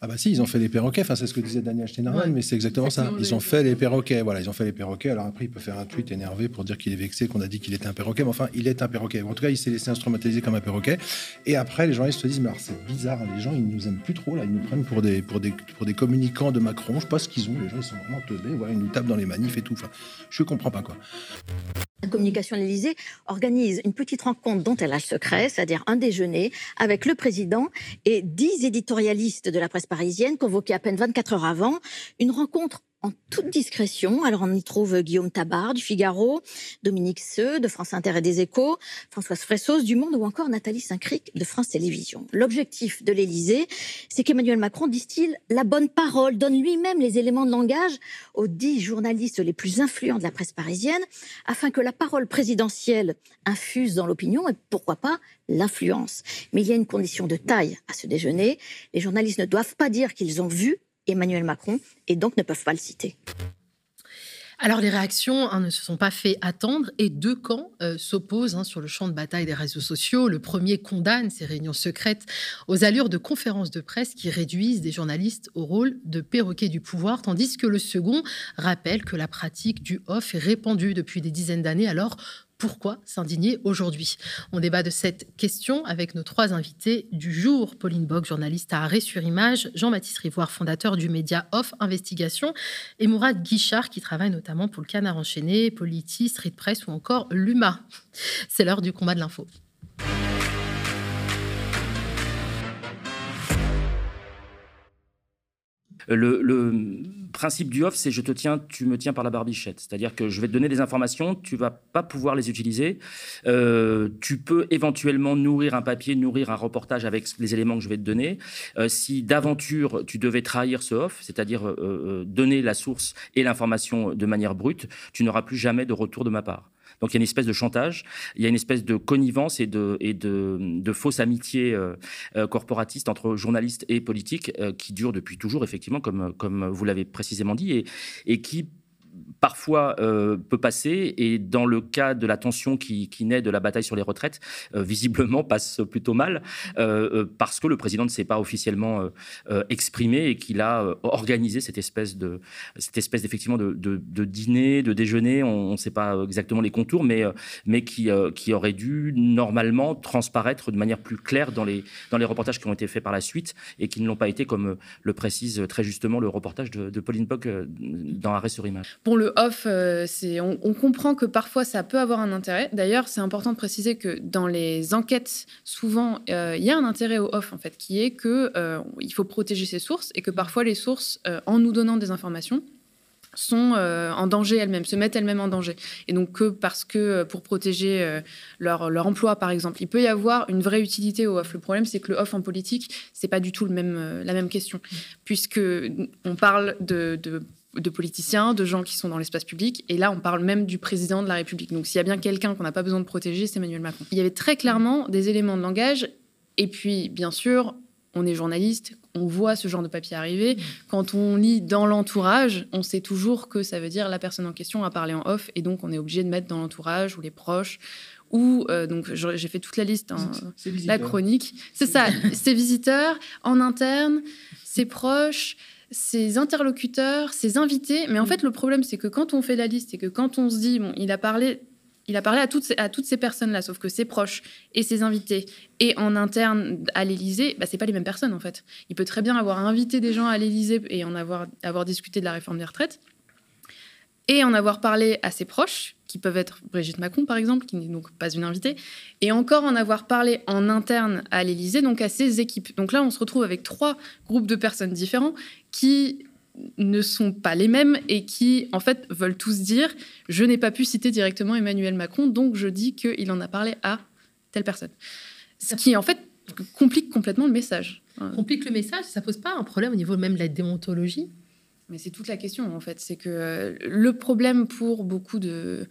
Ah bah si, ils ont fait les perroquets, enfin c'est ce que disait Daniel Steinerman, mais c'est exactement ça. Ils ont fait les perroquets, voilà, ils ont fait les perroquets. Alors après, il peut faire un tweet énervé pour dire qu'il est vexé, qu'on a dit qu'il était un perroquet, mais enfin, il est un perroquet. En tout cas, il s'est laissé instrumentaliser comme un perroquet. Et après, les journalistes se disent, mais alors c'est bizarre, les gens, ils nous aiment plus trop, là, ils nous prennent pour des, pour des, pour des communicants de Macron. Je sais pas ce qu'ils ont, les gens, ils sont vraiment teubés, voilà, ils nous tapent dans les manifs et tout. Enfin, je comprends pas quoi. La communication à l'Élysée organise une petite rencontre dont elle a le secret, c'est-à-dire un déjeuner avec le président et dix éditorialistes de la presse parisienne convoqués à peine 24 heures avant. Une rencontre en toute discrétion. Alors on y trouve Guillaume Tabar du Figaro, Dominique Seux de France Inter et des Échos, Françoise Fressos du Monde ou encore Nathalie Saint-Cric de France Télévisions. L'objectif de l'Élysée, c'est qu'Emmanuel Macron distille la bonne parole, donne lui-même les éléments de langage aux dix journalistes les plus influents de la presse parisienne, afin que la parole présidentielle infuse dans l'opinion et pourquoi pas l'influence. Mais il y a une condition de taille à ce déjeuner. Les journalistes ne doivent pas dire qu'ils ont vu Emmanuel Macron et donc ne peuvent pas le citer. Alors les réactions hein, ne se sont pas fait attendre et deux camps euh, s'opposent hein, sur le champ de bataille des réseaux sociaux. Le premier condamne ces réunions secrètes aux allures de conférences de presse qui réduisent des journalistes au rôle de perroquets du pouvoir, tandis que le second rappelle que la pratique du off est répandue depuis des dizaines d'années. Alors pourquoi s'indigner aujourd'hui? On débat de cette question avec nos trois invités du jour. Pauline Bock, journaliste à Arrêt sur Image, Jean-Baptiste Rivoire, fondateur du média Off Investigation, et Mourad Guichard, qui travaille notamment pour le Canard Enchaîné, Politis, Street Press ou encore l'UMA. C'est l'heure du combat de l'info. Le, principe du off, c'est je te tiens, tu me tiens par la barbichette. C'est-à-dire que je vais te donner des informations, tu vas pas pouvoir les utiliser. Euh, tu peux éventuellement nourrir un papier, nourrir un reportage avec les éléments que je vais te donner. Euh, si d'aventure tu devais trahir ce off, c'est-à-dire euh, donner la source et l'information de manière brute, tu n'auras plus jamais de retour de ma part. Donc il y a une espèce de chantage, il y a une espèce de connivence et de, et de, de fausse amitié euh, euh, corporatiste entre journalistes et politiques euh, qui dure depuis toujours, effectivement, comme, comme vous l'avez précisément dit, et, et qui parfois euh, peut passer et dans le cas de la tension qui, naît de la bataille sur les retraites, euh, visiblement passe plutôt mal euh, parce que le président ne s'est pas officiellement exprimé et qu'il a organisé cette espèce de cette espèce d'effectivement de, dîner, de déjeuner, on ne sait pas exactement les contours, mais mais qui qui aurait dû normalement transparaître de manière plus claire dans les dans les reportages qui ont été faits par la suite et qui ne l'ont pas été comme le précise très justement le reportage de, Pauline Bock dans Arrêt sur image. Off, euh, on, comprend que parfois ça peut avoir un intérêt. D'ailleurs, c'est important de préciser que dans les enquêtes, souvent, euh, il y a un intérêt au off, en fait, qui est que euh, il faut protéger ses sources et que parfois les sources, en nous donnant des informations, sont en danger elles-mêmes, se mettent elles-mêmes en danger. Et donc que parce que pour protéger leur, emploi, par exemple, il peut y avoir une vraie utilité au off. Le problème, c'est que le off en politique, c'est pas du tout la même question, puisque on parle de de politiciens, de gens qui sont dans l'espace public. Et là, on parle même du président de la République. Donc, s'il y a bien quelqu'un qu'on n'a pas besoin de protéger, c'est Emmanuel Macron. Il y avait très clairement des éléments de langage. Et puis, bien sûr, on est journaliste, on voit ce genre de papier arriver. Quand on lit dans l'entourage, on sait toujours que ça veut dire la personne en question a parlé en off. Et donc, on est obligé de mettre dans l'entourage ou les proches ou euh, donc j'ai fait toute la liste, hein, la chronique. C'est ça, ses visiteurs en interne, ses proches, ses interlocuteurs, ses invités. Mais en mm. fait, le problème, c'est que quand on fait la liste et que quand on se dit, bon, il a parlé, il a parlé à toutes ces, à toutes ces personnes-là, sauf que ses proches et ses invités, et en interne à l'Élysée, bah, c'est pas les mêmes personnes, en fait. Il peut très bien avoir invité des gens à l'Élysée et en avoir, avoir discuté de la réforme des retraites, et en avoir parlé à ses proches, qui peuvent être Brigitte Macron, par exemple, qui n'est donc pas une invitée, et encore en avoir parlé en interne à l'Élysée, donc à ses équipes. Donc là, on se retrouve avec trois groupes de personnes différents qui ne sont pas les mêmes et qui, en fait, veulent tous dire je n'ai pas pu citer directement Emmanuel Macron, donc je dis qu'il en a parlé à telle personne. Ce qui, en fait, complique complètement le message. Complique le message, ça pose pas un problème au niveau même de la déontologie? Mais c'est toute la question, en fait. C'est que euh, le problème pour beaucoup de,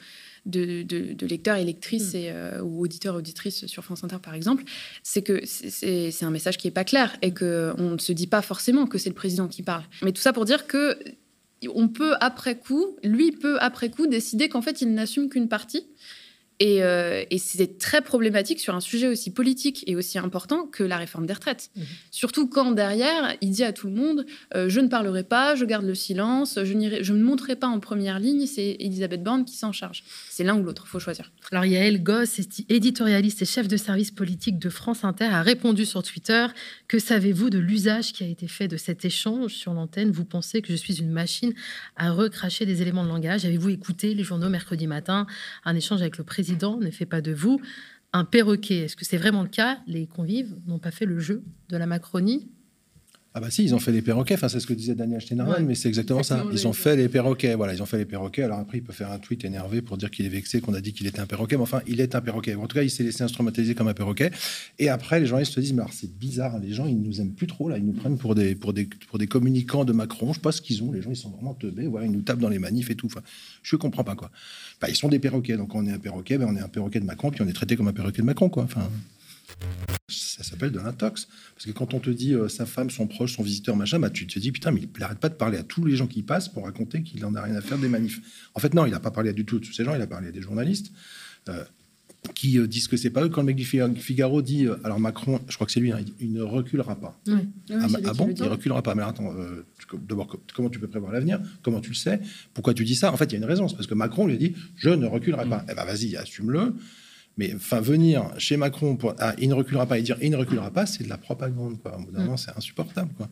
de, lecteurs et lectrices mm. et, euh, ou auditeurs et auditrices sur France Inter, par exemple, c'est que c'est un message qui n'est pas clair et qu'on ne se dit pas forcément que c'est le président qui parle. Mais tout ça pour dire que on peut, après coup, lui peut, après coup, décider qu'en fait, il n'assume qu'une partie Euh, et, c'est très problématique sur un sujet aussi politique et aussi important que la réforme des retraites. Mmh. Surtout quand derrière, il dit à tout le monde euh, Je ne parlerai pas, je garde le silence, je, je ne monterai pas en première ligne, c'est Elisabeth Borne qui s'en charge. C'est l'un ou l'autre, il faut choisir. Alors Yael Goss, éditorialiste et chef de service politique de France Inter, a répondu sur Twitter Que savez-vous de l'usage qui a été fait de cet échange sur l'antenne? Vous pensez que je suis une machine à recracher des éléments de langage? Avez-vous écouté les journaux mercredi matin? Un échange avec le président ne fait pas de vous un perroquet. Est-ce que c'est vraiment le cas? Les convives n'ont pas fait le jeu de la Macronie? Ah bah si, ils ont fait les perroquets, enfin c'est ce que disait Daniel Steinhardt, mais c'est exactement ça. Ils ont fait les perroquets, voilà, ils ont fait les perroquets. Alors après, il peut faire un tweet énervé pour dire qu'il est vexé, qu'on a dit qu'il était un perroquet, mais enfin, il est un perroquet. En tout cas, il s'est laissé instrumentaliser comme un perroquet. Et après, les journalistes se disent, mais alors c'est bizarre, hein, les gens, ils nous aiment plus trop, là, ils nous prennent pour des, pour des, pour des communicants de Macron. Je sais pas ce qu'ils ont, les gens, ils sont vraiment teubés, voilà, ils nous tapent dans les manifs et tout. Enfin, je comprends pas, quoi. Bah, ils sont des perroquets, donc on est un perroquet, ben, on est un perroquet de Macron, puis on est traité comme un perroquet de Macron, quoi. Enfin. Ça s'appelle de l'intox. Parce que quand on te dit euh, sa femme, son proche, son visiteur, machin, bah, tu te dis putain, mais il n'arrête pas de parler à tous les gens qui passent pour raconter qu'il n'en a rien à faire des manifs. En fait, non, il n'a pas parlé à du tout de tous ces gens, il a parlé à des journalistes. Euh, qui euh, disent que c'est pas eux. Quand le mec du Figaro dit, alors Macron, je crois que c'est lui, hein, il, ne reculera pas. ah, ah bon, il reculera pas. Mais attends, d'abord, comment tu peux prévoir l'avenir? Comment tu le sais? Pourquoi tu dis ça? En fait, il y a une raison. C'est parce que Macron lui a dit, je ne reculerai pas. Eh ben, vas-y, assume-le. Mais enfin, venir chez Macron pour ah, il ne reculera pas et dire il ne reculera pas, c'est de la propagande. Quoi. Au bout d'un mm. moment, c'est insupportable. Quoi.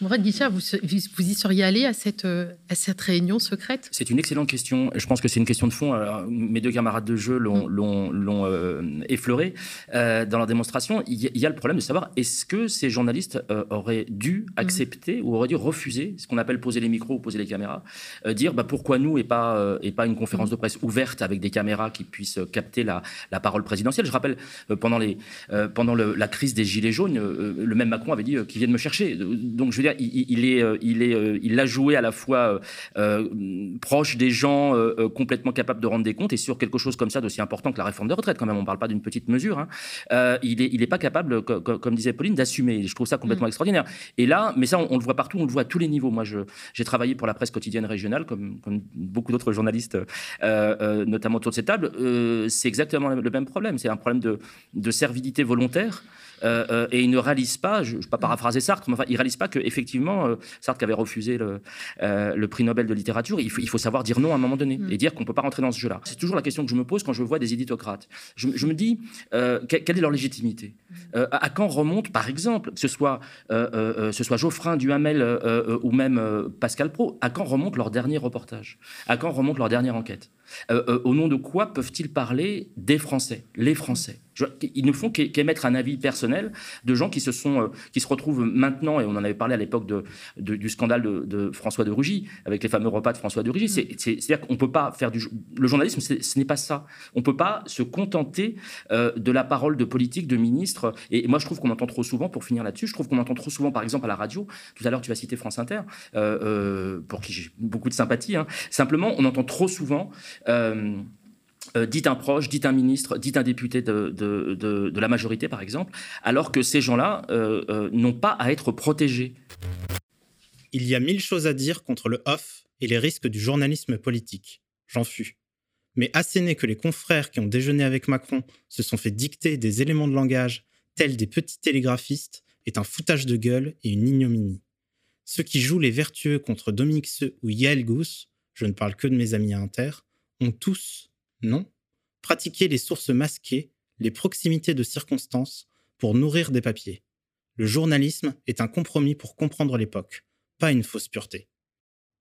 Mourad Guichard, vous, vous y seriez allé à cette, euh, à cette réunion secrète? C'est une excellente question. Je pense que c'est une question de fond. mes deux camarades de jeu l'ont, mm. euh, effleuré euh, dans leur démonstration. Il y, a le problème de savoir est-ce que ces journalistes auraient dû mm. accepter ou auraient dû refuser ce qu'on appelle poser les micros ou poser les caméras, dire bah, pourquoi nous et pas, et pas une conférence de presse ouverte avec des caméras qui puissent capter la, la parole présidentielle. Je rappelle, euh, pendant, les, euh, pendant la crise des Gilets jaunes, euh, le même Macron avait dit qu'il vienne me chercher. Donc, je veux dire, il, est, il, est, il a joué à la fois proche des gens, complètement capable de rendre des comptes, et sur quelque chose comme ça d'aussi important que la réforme des retraites, quand même, on ne parle pas d'une petite mesure, hein. il n'est il est pas capable, comme, disait Pauline, d'assumer. Je trouve ça complètement mm. extraordinaire. Et là, mais ça, on, le voit partout, on le voit à tous les niveaux. Moi, j'ai travaillé pour la presse quotidienne régionale, comme, comme beaucoup d'autres journalistes, notamment autour de cette table. c'est exactement le problème. C'est un problème de, de servilité volontaire euh, euh, et il ne réalise pas, je ne vais pas paraphraser Sartre, mais enfin, il ne réalise pas qu'effectivement, euh, Sartre qui avait refusé le, le, prix Nobel de littérature, il faut, il faut, savoir dire non à un moment donné mm. et dire qu'on ne peut pas rentrer dans ce jeu-là. C'est toujours la question que je me pose quand je vois des éditocrates. Je, je me dis, quelle est leur légitimité? Mm. à, quand remonte, par exemple, que ce soit, ce soit Geoffrin, Duhamel ou même Pascal Pro, à quand remonte leur dernier reportage? À quand remonte leur dernière enquête? Au nom de quoi peuvent-ils parler des Français, les Français ils ne font qu'émettre un avis personnel de gens qui se sont, euh, qui se retrouvent maintenant, et on en avait parlé à l'époque de, du scandale de, François de Rugy, avec les fameux repas de François de Rugy. Mm. C'est-à-dire qu'on peut pas faire du le journalisme, ce n'est pas ça. On peut pas se contenter euh, de la parole de politique, de ministre. Et moi, je trouve qu'on entend trop souvent, pour finir là-dessus, je trouve qu'on entend trop souvent, par exemple, à la radio. Tout à l'heure, tu vas citer France Inter, euh, pour qui j'ai beaucoup de sympathie. Hein. Simplement, on entend trop souvent. Euh, dit un proche, dit un ministre, dit un député de, la majorité, par exemple, alors que ces gens-là euh, euh, n'ont pas à être protégés. Il y a mille choses à dire contre le off et les risques du journalisme politique. J'en fus. Mais assez n'est que les confrères qui ont déjeuné avec Macron se sont fait dicter des éléments de langage tels des petits télégraphistes est un foutage de gueule et une ignominie. Ceux qui jouent les vertueux contre Dominique Seux ou Yael Gous, je ne parle que de mes amis à Inter, ont tous non. Pratiquer les sources masquées, les proximités de circonstances, pour nourrir des papiers. Le journalisme est un compromis pour comprendre l'époque, pas une fausse pureté.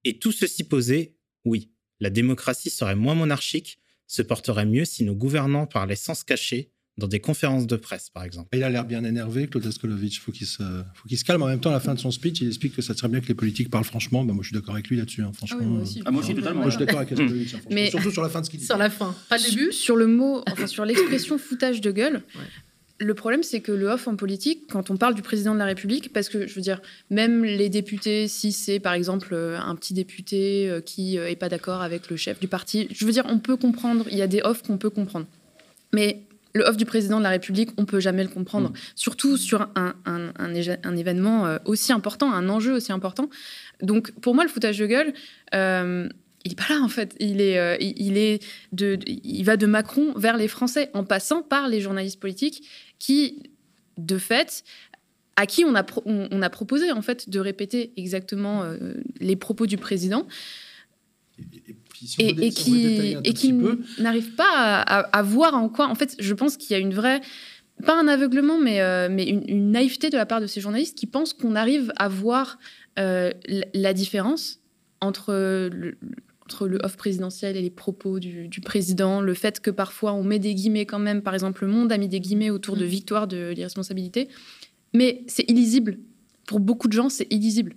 Et tout ceci posé, oui, la démocratie serait moins monarchique, se porterait mieux si nos gouvernants parlaient sans se cacher, dans des conférences de presse, par exemple. Il a l'air bien énervé, Claude Askolovitch. Faut il faut qu'il se calme. En même temps, à la fin de son speech, il explique que ça serait bien que les politiques parlent franchement. Ben, moi, je suis d'accord avec lui là-dessus. Hein, franchement. Ah moi, aussi. Ah, moi aussi, totalement. Moi, je suis d'accord avec Askolovitch. Hein, Mais surtout sur la fin de ce qu'il dit. Sur la fin, pas le début. Sur le mot, enfin sur l'expression foutage de gueule. Le problème, c'est que le off en politique, quand on parle du président de la République, parce que je veux dire, même les députés, si c'est par exemple euh, un petit député euh, qui n'est euh, pas d'accord avec le chef du parti, je veux dire, on peut comprendre, il y a des offs qu'on peut comprendre. Mais le off du président de la République, on peut jamais le comprendre, mm. surtout sur un, un, événement euh, aussi important, un enjeu aussi important. Donc, pour moi, le foutage de gueule, euh, il est pas là en fait. Il est, euh, il est de, il va de Macron vers les Français en passant par les journalistes politiques qui, de fait, à qui on a, on, a proposé en fait de répéter exactement euh, les propos du président. Et, qui, et qui n'arrive pas à, voir en quoi. En fait, je pense qu'il y a une vraie pas un aveuglement, mais, euh, mais une, naïveté de la part de ces journalistes qui pensent qu'on arrive à voir la différence entre le, entre le off présidentiel et les propos du, président, le fait que parfois on met des guillemets quand même, par exemple, le monde a mis des guillemets autour de mm. victoire de l'irresponsabilité, mais c'est illisible. Pour beaucoup de gens, c'est illisible.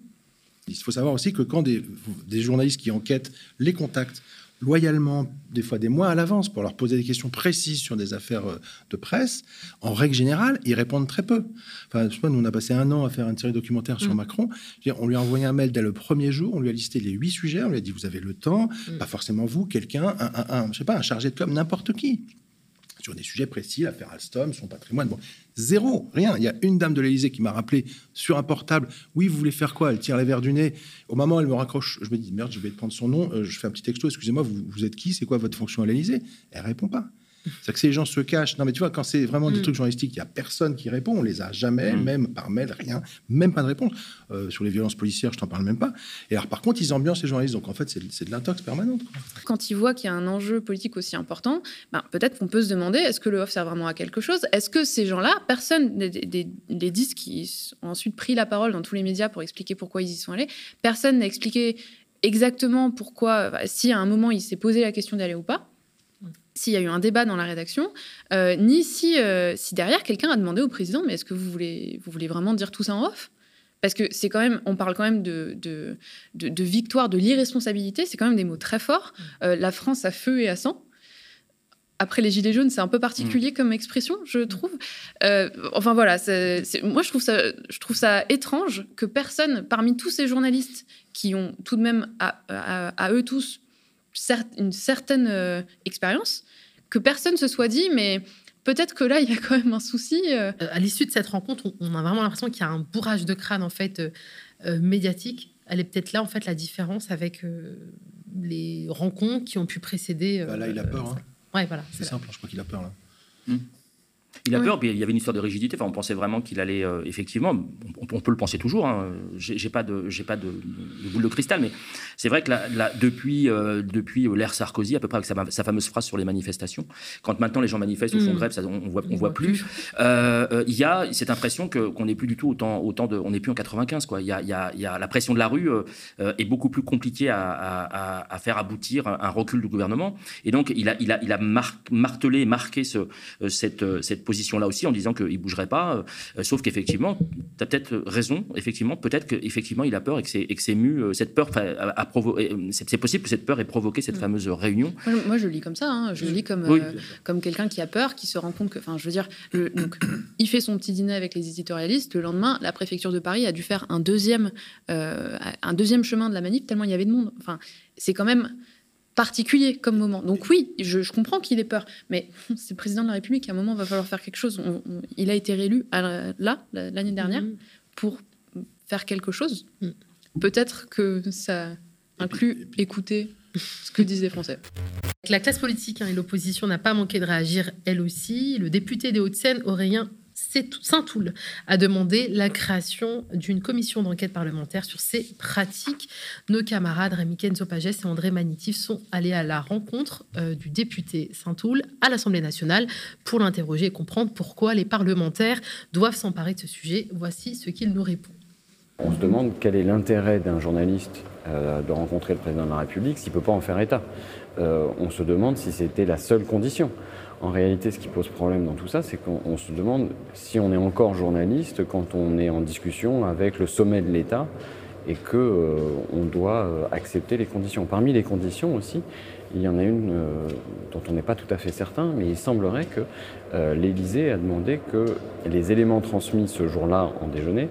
Il faut savoir aussi que quand des, des journalistes qui enquêtent les contacts loyalement, des fois des mois à l'avance, pour leur poser des questions précises sur des affaires euh, de presse, en règle générale, ils répondent très peu. Enfin, je sais nous, on a passé un an à faire une série documentaire sur mm. Macron. On lui a envoyé un mail dès le premier jour, on lui a listé les huit sujets, on lui a dit, vous avez le temps, mm. pas forcément vous, quelqu'un, un, un, je sais pas, un chargé de com, n'importe qui sur des sujets précis, l'affaire Alstom, son patrimoine. Bon, zéro, rien. Il y a une dame de l'Élysée qui m'a rappelé sur un portable Oui, vous voulez faire quoi? Elle tire les verres du nez. Au moment où elle me raccroche, je me dis Merde, je vais prendre son nom. Euh, je fais un petit texto Excusez-moi, vous, vous êtes qui? C'est quoi votre fonction à l'Élysée? Elle répond pas. C'est que ces gens se cachent. Non, mais tu vois, quand c'est vraiment des mm. trucs journalistiques, il n'y a personne qui répond. On les a jamais, mm. même par mail, rien, même pas de réponse. Euh, sur les violences policières, je t'en parle même pas. Et alors, par contre, ils ambiancent les journalistes. Donc, en fait, c'est de l'intox permanente. Quand ils voient qu'il y a un enjeu politique aussi important, ben, peut-être qu'on peut se demander est-ce que le off sert vraiment à quelque chose? Est-ce que ces gens-là, personne des, des, disques qui ont ensuite pris la parole dans tous les médias pour expliquer pourquoi ils y sont allés, personne n'a expliqué exactement pourquoi, si à un moment il s'est posé la question d'aller ou pas? S'il y a eu un débat dans la rédaction, euh, ni si, euh, si derrière quelqu'un a demandé au président, mais est-ce que vous voulez, vous voulez vraiment dire tout ça en off? Parce que c'est quand même, on parle quand même de, de, de, victoire, de l'irresponsabilité, c'est quand même des mots très forts. Mm. Euh, la France à feu et à sang. Après les gilets jaunes, c'est un peu particulier mm. comme expression, je mm. trouve. enfin voilà, moi je trouve, ça, je trouve ça étrange que personne, parmi tous ces journalistes qui ont tout de même à, à eux tous une certaine euh, expérience, que personne se soit dit, mais peut-être que là, il y a quand même un souci. Euh. Euh, à l'issue de cette rencontre, on a vraiment l'impression qu'il y a un bourrage de crâne en fait médiatique. Elle est peut-être là en fait la différence avec les rencontres qui ont pu précéder. Bah là, il a peur. Hein. Ouais, voilà. C'est simple. Je crois qu'il a peur là. Hmm. Il a peur, puis il y avait une histoire de rigidité. Enfin, on pensait vraiment qu'il allait, euh, effectivement, on, peut le penser toujours. Hein. J'ai pas de, j'ai pas de, boule de cristal, mais c'est vrai que depuis, euh, depuis l'ère Sarkozy, à peu près avec sa, fameuse phrase sur les manifestations, quand maintenant les gens manifestent ou font mm. grève, ça, on, voit, on voit plus. Euh, il y a cette impression qu'on n'est plus du tout autant, autant de, on n'est plus en 95 quoi. Il y a, il y a, il y a la pression de la rue est beaucoup plus compliquée à, à, faire aboutir un, recul du gouvernement, et donc il a, il a, il a martelé, marqué ce, cette, cette position-là aussi en disant qu'il ne bougerait pas. Euh, sauf qu'effectivement, tu as peut-être raison, effectivement, peut-être qu'effectivement il a peur et que c'est ému, euh, cette peur a, c'est possible que cette peur ait provoqué cette mm. fameuse réunion. Moi, je lis comme ça, hein. je lis comme, euh, comme quelqu'un qui a peur, qui se rend compte que, enfin, je veux dire, donc, il fait son petit dîner avec les éditorialistes. Le lendemain, la préfecture de Paris a dû faire un deuxième, un deuxième chemin de la manif tellement il y avait de monde. Enfin, c'est quand même particulier comme moment. Donc oui, je, comprends qu'il ait peur, mais c'est le président de la République, à un moment, il va falloir faire quelque chose. il a été réélu là, l'année dernière, mm-hmm. pour faire quelque chose. Mm. Peut-être que ça inclut écouter ce que disent les Français. La classe politique hein, et l'opposition n'a pas manqué de réagir, elle aussi. Le député des Hauts-de-Seine, Aurélien Saint-Toul a demandé la création d'une commission d'enquête parlementaire sur ces pratiques. Nos camarades Rémi Kenzo et André Manitif sont allés à la rencontre euh, du député Saint-Toul à l'Assemblée nationale pour l'interroger et comprendre pourquoi les parlementaires doivent s'emparer de ce sujet. Voici ce qu'il nous répond. On se demande quel est l'intérêt d'un journaliste euh, de rencontrer le président de la République s'il ne peut pas en faire état. Euh, on se demande si c'était la seule condition. En réalité, ce qui pose problème dans tout ça, c'est qu'on se demande si on est encore journaliste quand on est en discussion avec le sommet de l'État et qu'on euh, doit euh, accepter les conditions. Parmi les conditions aussi, il y en a une euh, dont on n'est pas tout à fait certain, mais il semblerait que l'Élysée a demandé que les éléments transmis ce jour-là en déjeuner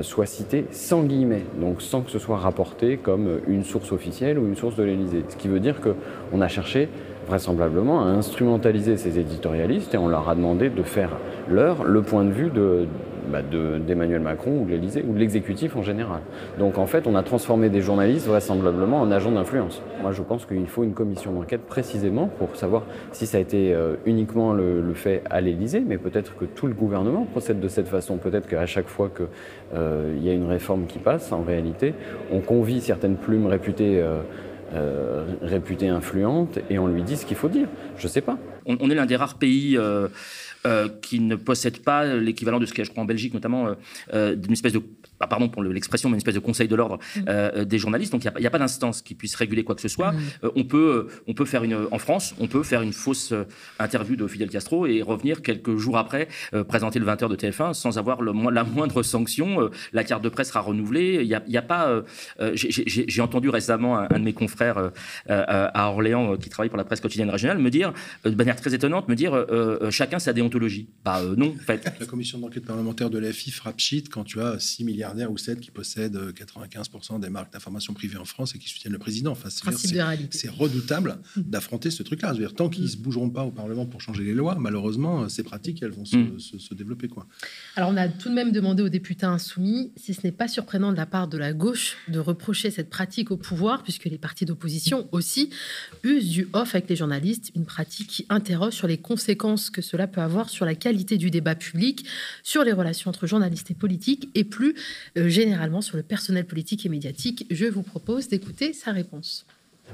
soient cités sans guillemets, donc sans que ce soit rapporté comme une source officielle ou une source de l'Élysée. Ce qui veut dire qu'on a cherché vraisemblablement à instrumentaliser ces éditorialistes et on leur a demandé de faire leur le point de vue de, bah, d'Emmanuel Macron ou de l'Élysée ou de l'exécutif en général. Donc en fait, on a transformé des journalistes vraisemblablement en agents d'influence. Moi, je pense qu'il faut une commission d'enquête précisément pour savoir si ça a été euh, uniquement le, fait à l'Élysée, mais peut-être que tout le gouvernement procède de cette façon. Peut-être qu'à chaque fois qu'il euh, y a une réforme qui passe, en réalité, on convie certaines plumes réputées. Euh, réputées influentes et on lui dit ce qu'il faut dire. Je ne sais pas. On, est l'un des rares pays qui ne possède pas l'équivalent de ce qu'il y a, je crois, en Belgique notamment, d'une espèce de bah, pardon pour l'expression, mais une espèce de conseil de l'ordre mm. euh, des journalistes. Donc il n'y a, pas d'instance qui puisse réguler quoi que ce soit. Mm. Euh, on, peut, on peut faire une, en France, on peut faire une fausse euh, interview de Fidel Castro et revenir quelques jours après présenter le 20h de TF1 sans avoir le, la moindre sanction. la carte de presse sera renouvelée. Il n'y a, pas. J'ai entendu récemment un, de mes confrères à Orléans qui travaille pour la presse quotidienne régionale me dire, de manière très étonnante, me dire chacun sa déontologie. Bah non, en fait. La commission d'enquête parlementaire de l'AFI frappe pchit quand tu as 6 milliards ou 7 qui possèdent 95% euh, des marques d'information privée en France et qui soutiennent le président. Enfin, c'est redoutable d'affronter ce truc-là. Tant qu'ils ne se bougeront pas au Parlement pour changer les lois, malheureusement, euh, ces pratiques, elles vont se, mm. développer. Quoi. Alors, on a tout de même demandé aux députés insoumis si ce n'est pas surprenant de la part de la gauche de reprocher cette pratique au pouvoir, puisque les partis d'opposition aussi usent du off avec les journalistes, une pratique qui interroge sur les conséquences que cela peut avoir sur la qualité du débat public, sur les relations entre journalistes et politiques, et plus euh, généralement sur le personnel politique et médiatique. Je vous propose d'écouter sa réponse.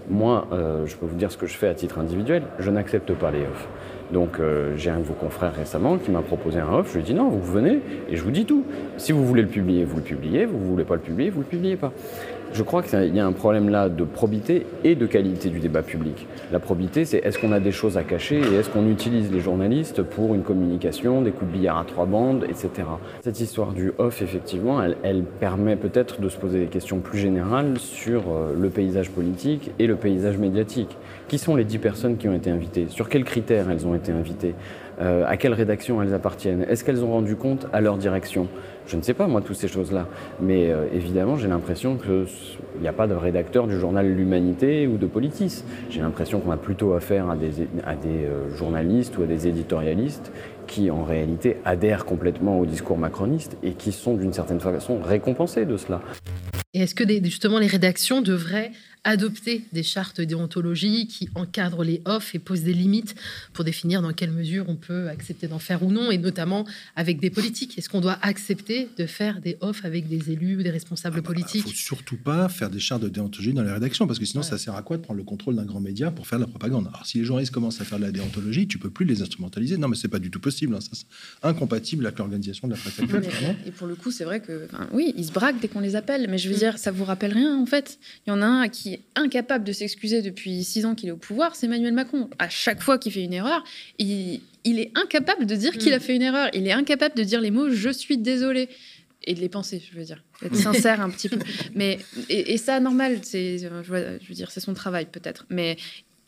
Moi, euh, je peux vous dire ce que je fais à titre individuel. Je n'accepte pas les offres. Donc euh, j'ai un de vos confrères récemment qui m'a proposé un off. Je lui ai dit non, vous venez et je vous dis tout. Si vous voulez le publier, vous le publiez. Vous ne voulez pas le publier, vous ne le publiez pas. Je crois qu'il y a un problème là de probité et de qualité du débat public. La probité, c'est est-ce qu'on a des choses à cacher et est-ce qu'on utilise les journalistes pour une communication, des coups de billard à trois bandes, etc. Cette histoire du off, effectivement, elle, permet peut-être de se poser des questions plus générales sur euh, le paysage politique et le paysage médiatique. Qui sont les dix personnes qui ont été invitées? Sur quels critères elles ont été invitées? Euh, à quelle rédaction elles appartiennent? Est-ce qu'elles ont rendu compte à leur direction? Je ne sais pas, moi, toutes ces choses-là. Mais euh, évidemment, j'ai l'impression qu'il n'y a pas de rédacteur du journal L'Humanité ou de Politis. J'ai l'impression qu'on a plutôt affaire à des, à des euh, journalistes ou à des éditorialistes qui, en réalité, adhèrent complètement au discours macroniste et qui sont, d'une certaine façon, récompensés de cela. Et est-ce que justement les rédactions devraient adopter des chartes déontologiques qui encadrent les offs et posent des limites pour définir dans quelle mesure on peut accepter d'en faire ou non, et notamment avec des politiques. Est-ce qu'on doit accepter de faire des offs avec des élus ou des responsables politiques Il ne faut surtout pas faire des chartes de déontologie dans les rédactions, parce que sinon, ça sert à quoi de prendre le contrôle d'un grand média pour faire de la propagande? Alors, si les journalistes commencent à faire de la déontologie, tu peux plus les instrumentaliser. Non, mais c'est pas du tout possible. Hein. Ça, c'est incompatible avec l'organisation de la presse Et pour le coup, c'est vrai que, oui, ils se braquent dès qu'on les appelle, mais je veux dire, ça vous rappelle rien, en fait. Il y en a un qui incapable de s'excuser depuis six ans qu'il est au pouvoir, c'est Emmanuel Macron. À chaque fois qu'il fait une erreur, il, est incapable de dire qu'il a mm. fait une erreur. Il est incapable de dire les mots je suis désolé et de les penser, je veux dire, être sincère un petit peu. Mais et, ça normal, c'est, je veux dire, c'est son travail peut-être. Mais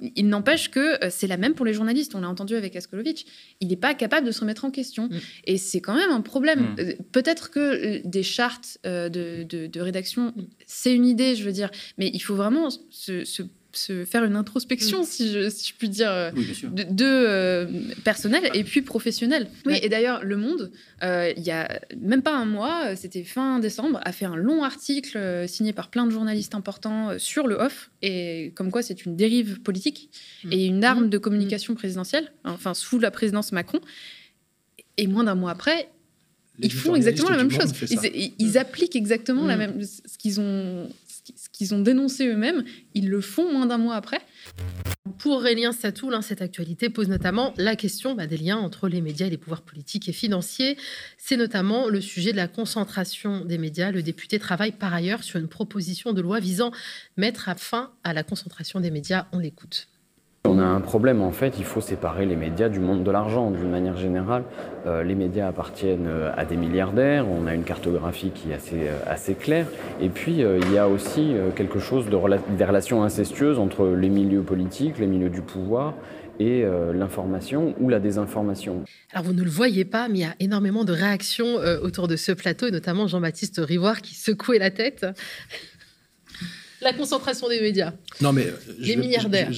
il n'empêche que euh, c'est la même pour les journalistes. On l'a entendu avec Askolovitch. Il n'est pas capable de se remettre en question. Mm. Et c'est quand même un problème. Mm. Euh, peut-être que euh, des chartes de, de, rédaction, mm. c'est une idée, je veux dire. Mais il faut vraiment se, se se faire une introspection, mm. si, je, si, je, puis dire, euh, de, euh, personnel et puis professionnel. Oui, et d'ailleurs, Le Monde, euh, il y a même pas un mois, c'était fin décembre, a fait un long article signé par plein de journalistes importants sur le off, et comme quoi c'est une dérive politique mm. et une arme mm. de communication présidentielle, enfin sous la présidence Macron. Et moins d'un mois après, ils font exactement la même chose. Ils, appliquent exactement la même, ce qu'ils ont ce qu'ils ont dénoncé eux-mêmes, ils le font moins d'un mois après. Pour Aurélien Satoul, hein, cette actualité pose notamment la question bah, des liens entre les médias et les pouvoirs politiques et financiers. C'est notamment le sujet de la concentration des médias. Le député travaille par ailleurs sur une proposition de loi visant à mettre fin à la concentration des médias. On l'écoute. On a un problème en fait, il faut séparer les médias du monde de l'argent d'une manière générale. Euh, les médias appartiennent euh, à des milliardaires, on a une cartographie qui est assez, euh, assez claire. Et puis il y a aussi quelque chose de des relations incestueuses entre les milieux politiques, les milieux du pouvoir et l'information ou la désinformation. Alors vous ne le voyez pas, mais il y a énormément de réactions autour de ce plateau, et notamment Jean-Baptiste Rivoire qui secouait la tête. la concentration des médias. Non mais les milliardaires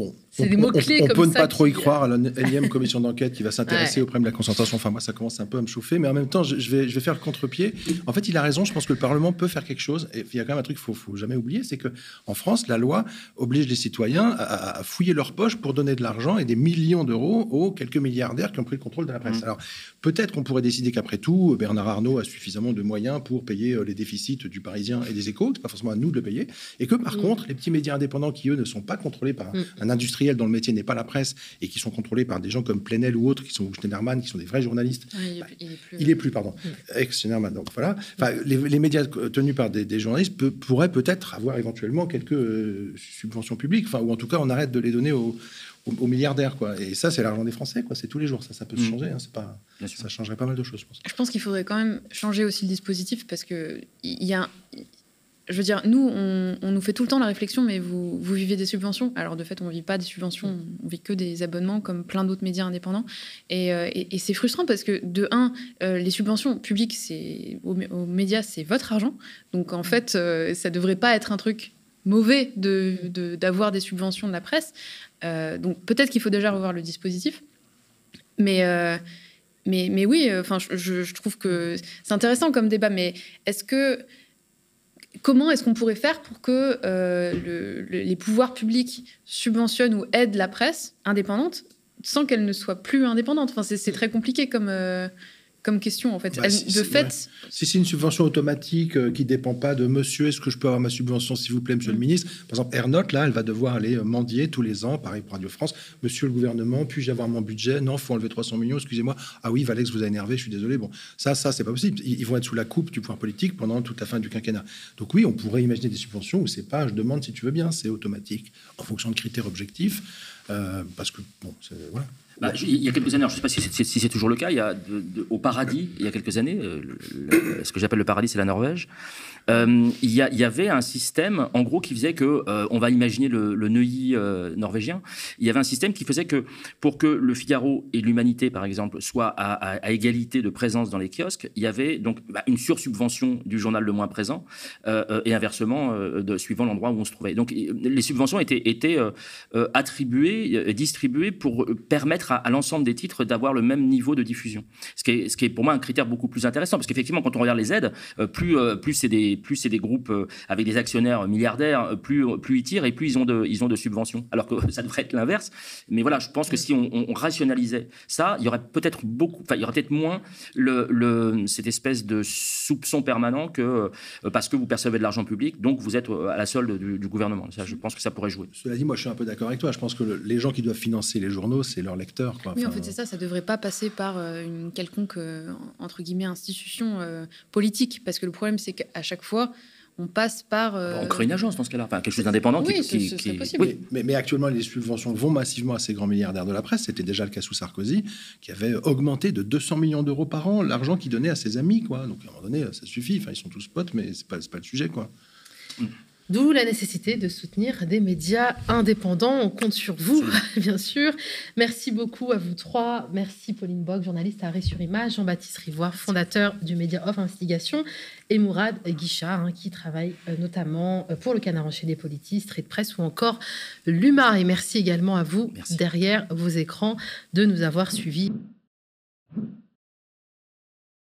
Bon, c'est des mots-clés on, comme peut ne pas trop y croire à la énième commission d'enquête qui va s'intéresser Ouais. au problème de la concentration. Enfin, moi, ça commence un peu à me chauffer, mais en même temps, je, je vais, je vais faire le contre-pied. En fait, il a raison. Je pense que le Parlement peut faire quelque chose. Et il y a quand même un truc qu'il faut, faut jamais oublier, c'est que en France, la loi oblige les citoyens à, fouiller leur poche pour donner de l'argent et des millions d'euros aux quelques milliardaires qui ont pris le contrôle de la presse. Mmh. Alors, peut-être qu'on pourrait décider qu'après tout, Bernard Arnault a suffisamment de moyens pour payer euh, les déficits du Parisien et des Échos. C'est pas forcément à nous de le payer. Et que par Mm. contre, les petits médias indépendants qui eux ne sont pas contrôlés par Mm. un industriel dont le métier n'est pas la presse et qui sont contrôlés par des gens comme Plenel ou autres, qui sont ou Schneiderman, qui sont des vrais journalistes. Il, est, plus- il est plus. Il est plus, pardon, ex-Schneiderman. Donc voilà. Enfin, les, les médias tenus par des, des journalistes peut- pourraient peut-être avoir éventuellement quelques euh, subventions publiques. Enfin, ou en tout cas, on arrête de les donner aux, aux- aux milliardaires, quoi. Et ça, c'est l'argent des Français, quoi. C'est tous les jours. Ça, ça peut se Mm. changer. hein. C'est pas, Bien sûr. ça changerait pas mal de choses, je pense. Je pense qu'il faudrait quand même changer aussi le dispositif parce que il y a. Je veux dire, nous, on, on nous fait tout le temps la réflexion, mais vous, vous vivez des subventions. Alors, de fait, on ne vit pas des subventions, on vit que des abonnements, comme plein d'autres médias indépendants. Et, euh, et- et c'est frustrant parce que, de un, euh, les subventions publiques aux, aux médias, c'est votre argent. Donc, en fait, euh, ça ne devrait pas être un truc mauvais de- de- d'avoir des subventions de la presse. Euh, donc, peut-être qu'il faut déjà revoir le dispositif. Mais. mais, mais oui, enfin, je, je- je trouve que c'est intéressant comme débat. Mais est-ce que comment est-ce qu'on pourrait faire pour que euh, le- le- les pouvoirs publics subventionnent ou aident la presse indépendante sans qu'elle ne soit plus indépendante? C'est très compliqué comme euh, comme question en fait. Bah, Elle- si- de fait, Si c'est une subvention automatique euh, qui dépend pas de monsieur, est-ce que je peux avoir ma subvention, s'il vous plaît, monsieur le Mm. ministre? Par exemple, Ernotte, là, elle va devoir aller euh, mendier tous les ans, pareil pour Radio France. Monsieur le gouvernement, puis-je avoir mon budget? Non, faut enlever 300 millions, excusez-moi. Ah oui, Valex vous a énervé, je suis désolé. Bon, ça, ça, c'est pas possible. Ils, ils vont être sous la coupe du pouvoir politique pendant toute la fin du quinquennat. Donc oui, on pourrait imaginer des subventions où c'est pas, je demande si tu veux bien, c'est automatique, en fonction de critères objectifs. euh, parce que, bon, c'est- voilà. Bah, il y a quelques années, alors je ne sais pas si c'est, toujours le cas, il y a au paradis, il y a quelques années, euh, ce que j'appelle le paradis, c'est la Norvège, euh, il, y avait un système, en gros, qui faisait que, euh, on va imaginer le, le Neuilly euh, norvégien, il y avait un système qui faisait que pour que le Figaro et l'Humanité, par exemple, soient à, égalité de présence dans les kiosques, il y avait donc bah, une sursubvention du journal le moins présent, et inversement, suivant l'endroit où on se trouvait. Donc les subventions étaient, attribuées, distribuées pour permettre à, à l'ensemble des titres d'avoir le même niveau de diffusion. Ce qui, est, ce qui est pour moi un critère beaucoup plus intéressant, parce qu'effectivement, quand on regarde les aides, plus, plus c'est des, plus c'est des groupes euh, avec des actionnaires milliardaires, euh, plus, plus ils tirent et plus ils ont de, ils ont de subventions. Alors que ça devrait être l'inverse. Mais voilà, je pense que si on, on- on rationalisait ça, il y aurait peut-être beaucoup, enfin, il y aurait peut-être moins le, le- cette espèce de soupçon permanent que euh, parce que vous percevez de l'argent public, donc vous êtes euh, à la solde du, du gouvernement. Ça, je pense que ça pourrait jouer. Cela dit, moi, je suis un peu d'accord avec toi. Je pense que le- les gens qui doivent financer les journaux, c'est leurs lecteurs. quoi. oui, en fait, c'est ça. Ça devrait pas passer par euh, une quelconque euh, entre guillemets institution euh, politique, parce que le problème, c'est qu'à chaque fois, on passe par. euh, On crée une agence dans ce cas-là, enfin quelque chose d'indépendant Oui, qui, ce- qui- ce qui- serait possible. oui. Mais, mais actuellement, les subventions vont massivement à ces grands milliardaires de la presse. C'était déjà le cas sous Sarkozy, qui avait augmenté de 200 millions d'euros par an l'argent qu'il donnait à ses amis. Quoi. Donc, à un moment donné, ça suffit. Enfin, ils sont tous potes, mais c'est pas, c'est pas le sujet. Quoi. D'où la nécessité de soutenir des médias indépendants. On compte sur vous, bien sûr. Merci beaucoup à vous trois. Merci Pauline Bock, journaliste à Arrêt sur Image, Jean-Baptiste Rivoire, fondateur du média Off Investigation, et Mourad Guichard, hein, qui travaille euh, notamment euh, pour le Canard enchaîné Politis, Street Press ou encore l'UMA. Et merci également à vous, Merci. derrière vos écrans, de nous avoir suivis.